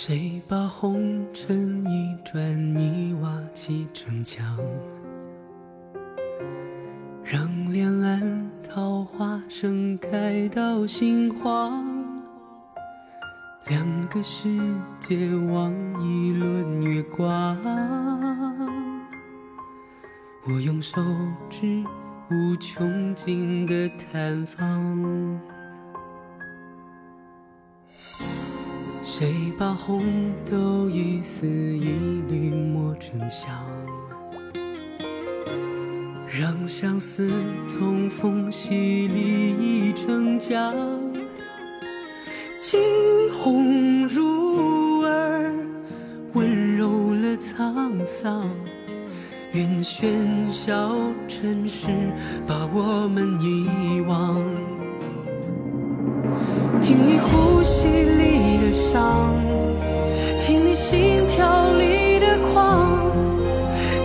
谁把红尘一砖一瓦砌成墙？让两岸桃花盛开到心慌。两个世界望一轮月光。我用手指无穷尽的探访。谁把红豆一丝一缕磨成香，让相思从缝隙里溢成江。惊鸿入耳，温柔了沧桑。愿喧嚣尘世把我们遗忘。听你呼吸里的伤，听你心跳里的狂，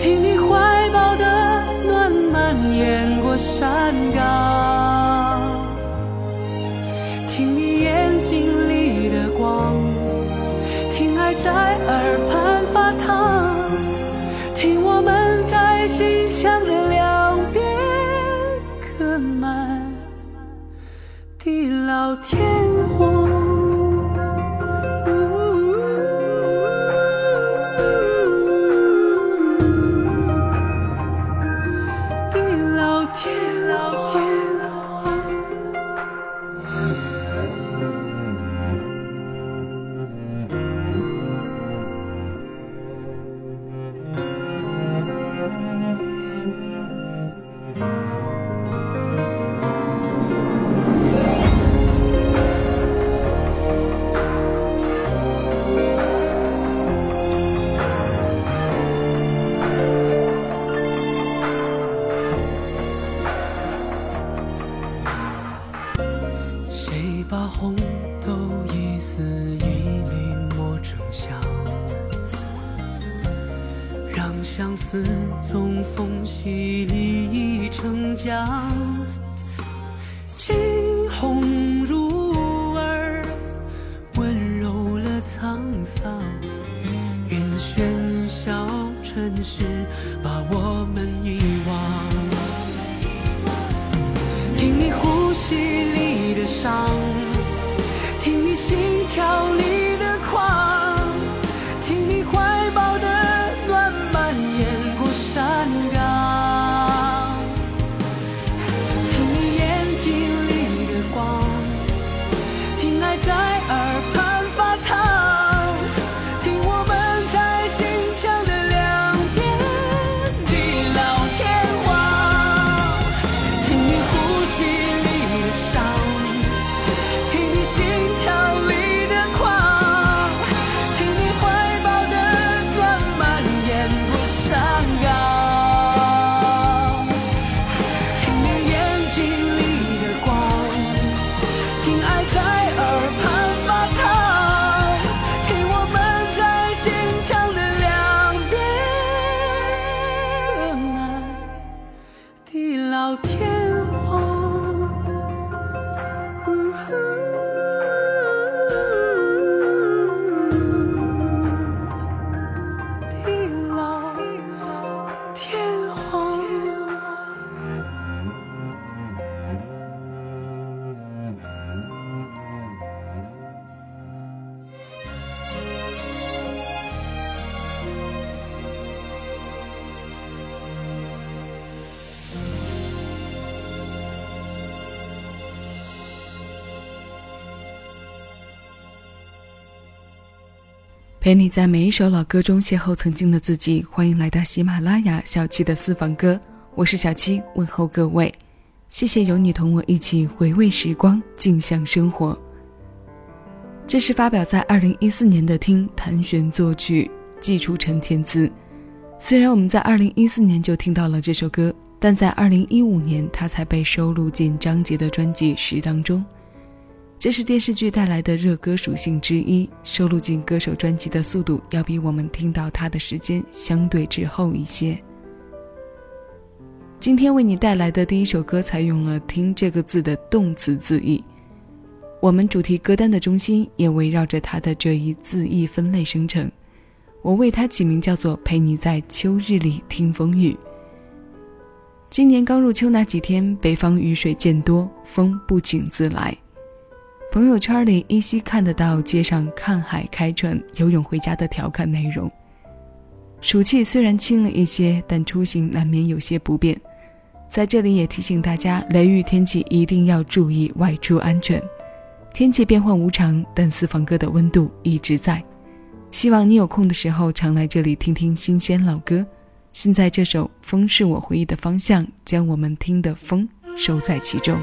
听你怀抱的暖蔓延过山岗，听你眼睛里的光，听爱在耳畔发烫，听我们在心墙老天。把红豆一丝一缕磨成香让相思从缝隙里溢成江惊鸿入耳温柔了沧桑愿喧嚣尘世把我们遗忘。听你呼吸里的伤心跳里陪你在每一首老歌中邂逅曾经的自己，欢迎来到喜马拉雅小七的私房歌，我是小七，问候各位，谢谢有你同我一起回味时光，静享生活。这是发表在二零一四年的《听谭旋作曲，季初成填词》。虽然我们在二零一四年就听到了这首歌，但在二零一五年，它才被收录进张杰的专辑《十》当中。这是电视剧带来的热歌属性之一，收录进歌手专辑的速度要比我们听到它的时间相对滞后一些。今天为你带来的第一首歌采用了“听”这个字的动词字义，我们主题歌单的中心也围绕着它的这一字义分类生成。我为它起名叫做“陪你在秋日里听风雨”。今年刚入秋那几天，北方雨水渐多，风不请自来。朋友圈里依稀看得到街上看海、开船、游泳回家的调侃内容。暑气虽然轻了一些，但出行难免有些不便。在这里也提醒大家，雷雨天气一定要注意外出安全。天气变幻无常，但四方哥的温度一直在。希望你有空的时候常来这里听听新鲜老歌。现在这首《风是我回忆的方向》，将我们听的风收在其中。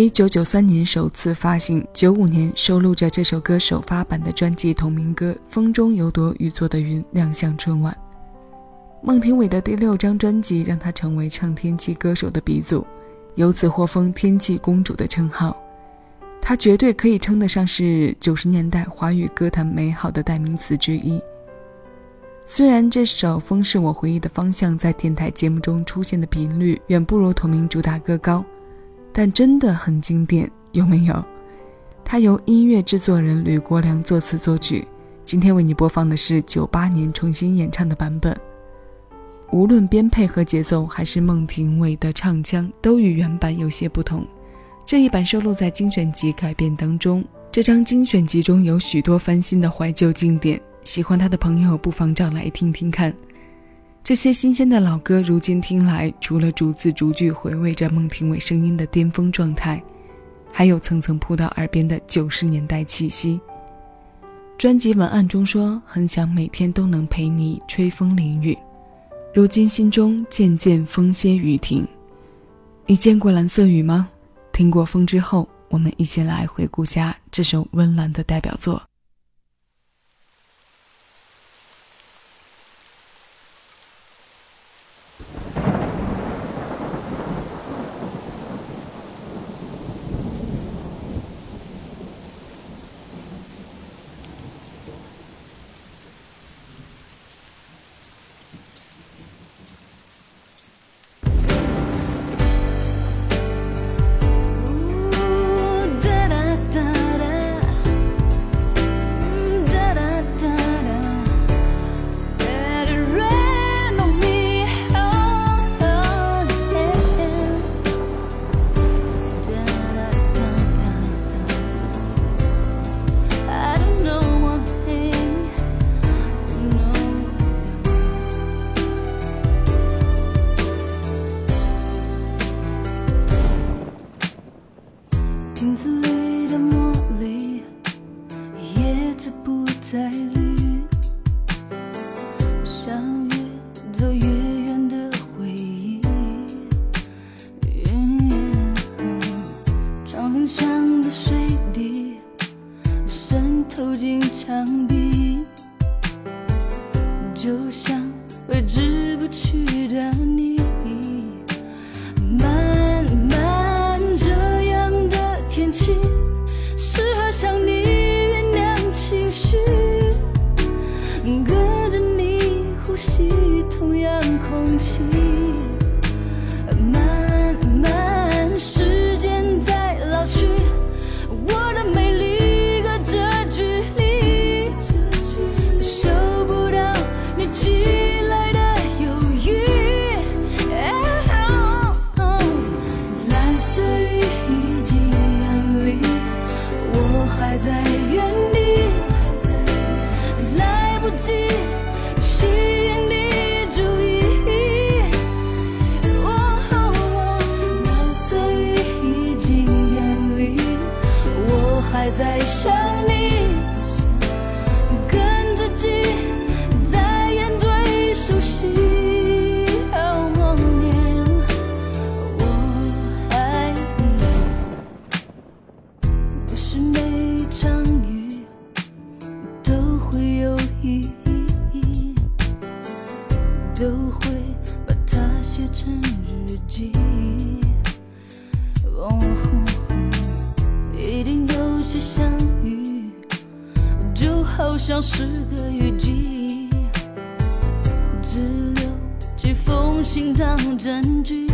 一九九三年首次发行，九五年收录着这首歌首发版的专辑同名歌《风中有朵雨做的云》亮相春晚。孟庭苇的第六张专辑让她成为唱天气歌手的鼻祖，由此获封“天气公主”的称号。她绝对可以称得上是九十年代华语歌坛美好的代名词之一。虽然这首《风是我回忆的方向》在电台节目中出现的频率远不如同名主打歌高，但真的很经典，有没有？它由音乐制作人吕国良作词作曲。今天为你播放的是九八年重新演唱的版本。无论编配和节奏，还是孟庭苇的唱腔，都与原版有些不同。这一版收录在精选集改编当中。这张精选集中有许多翻新的怀旧经典，喜欢他的朋友不妨找来听听看。这些新鲜的老歌，如今听来，除了逐字逐句回味着孟庭苇声音的巅峰状态，还有层层扑到耳边的九十年代气息。专辑文案中说：“很想每天都能陪你吹风淋雨。”如今心中渐渐风歇雨停。你见过蓝色雨吗？听过风之后，我们一起来回顾下这首温岚的代表作。就像挥之不去的。好像是个雨季，只留几封信当证据。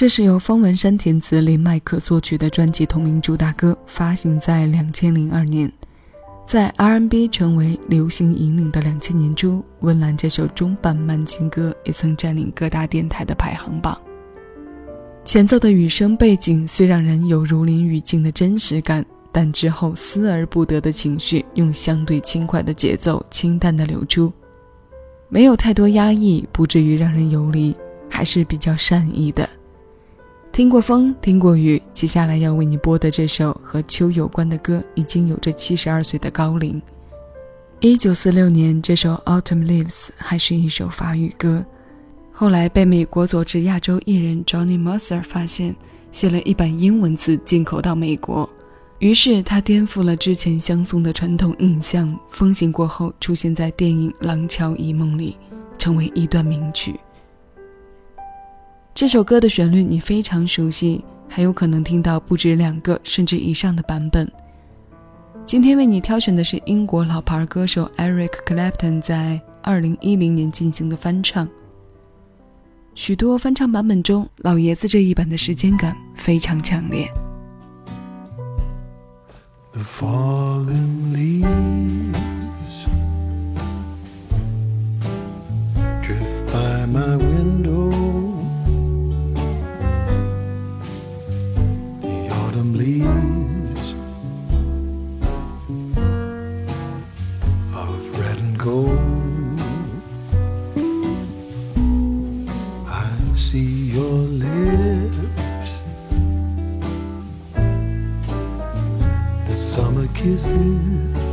这是由方文山填词、林迈可作曲的专辑同名主打歌，发行在两千零二年。在 R&B 成为流行引领的两千年初，《温岚》这首中版慢情歌也曾占领各大电台的排行榜。前奏的雨声背景虽让人有如临雨境的真实感，但之后思而不得的情绪用相对轻快的节奏清淡的流出，没有太多压抑，不至于让人游离，还是比较善意的。听过风，听过雨，接下来要为你播的这首和秋有关的歌，已经有着七十二岁的高龄。一九四六年，这首《Autumn Leaves》还是一首法语歌，后来被美国佐治亚州艺人 Johnny Mercer 发现，写了一版英文字进口到美国，于是他颠覆了之前相送的传统印象，风行过后出现在电影《廊桥遗梦》里，成为一段名曲。这首歌的旋律你非常熟悉，还有可能听到不止两个甚至以上的版本。今天为你挑选的是英国老牌歌手 Eric Clapton 在2010年进行的翻唱。许多翻唱版本中，老爷子这一版的时间感非常强烈。死。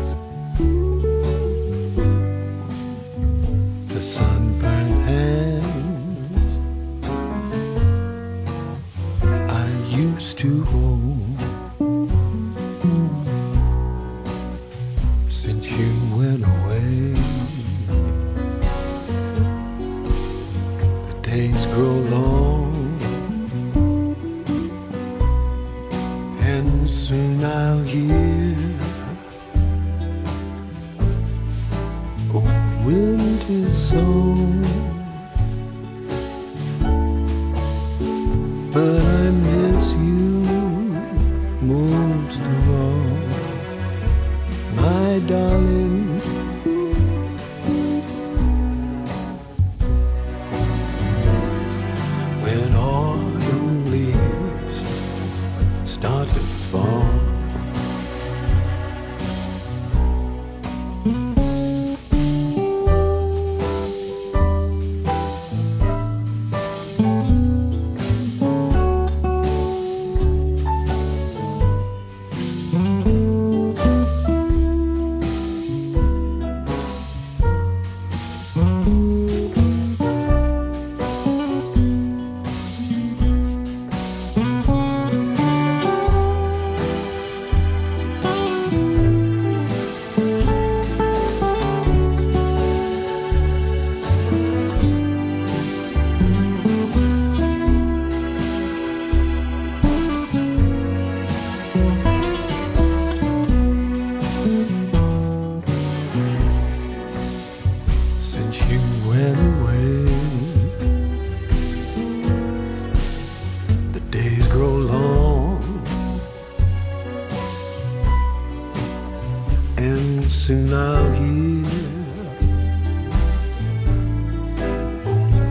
路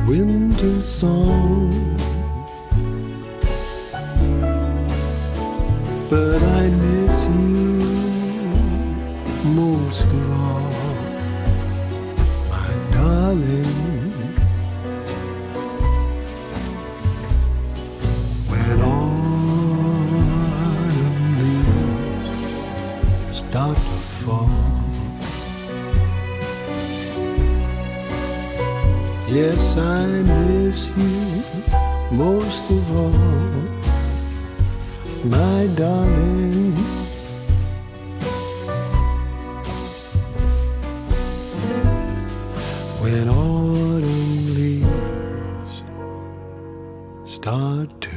winter song. When autumn leaves start to.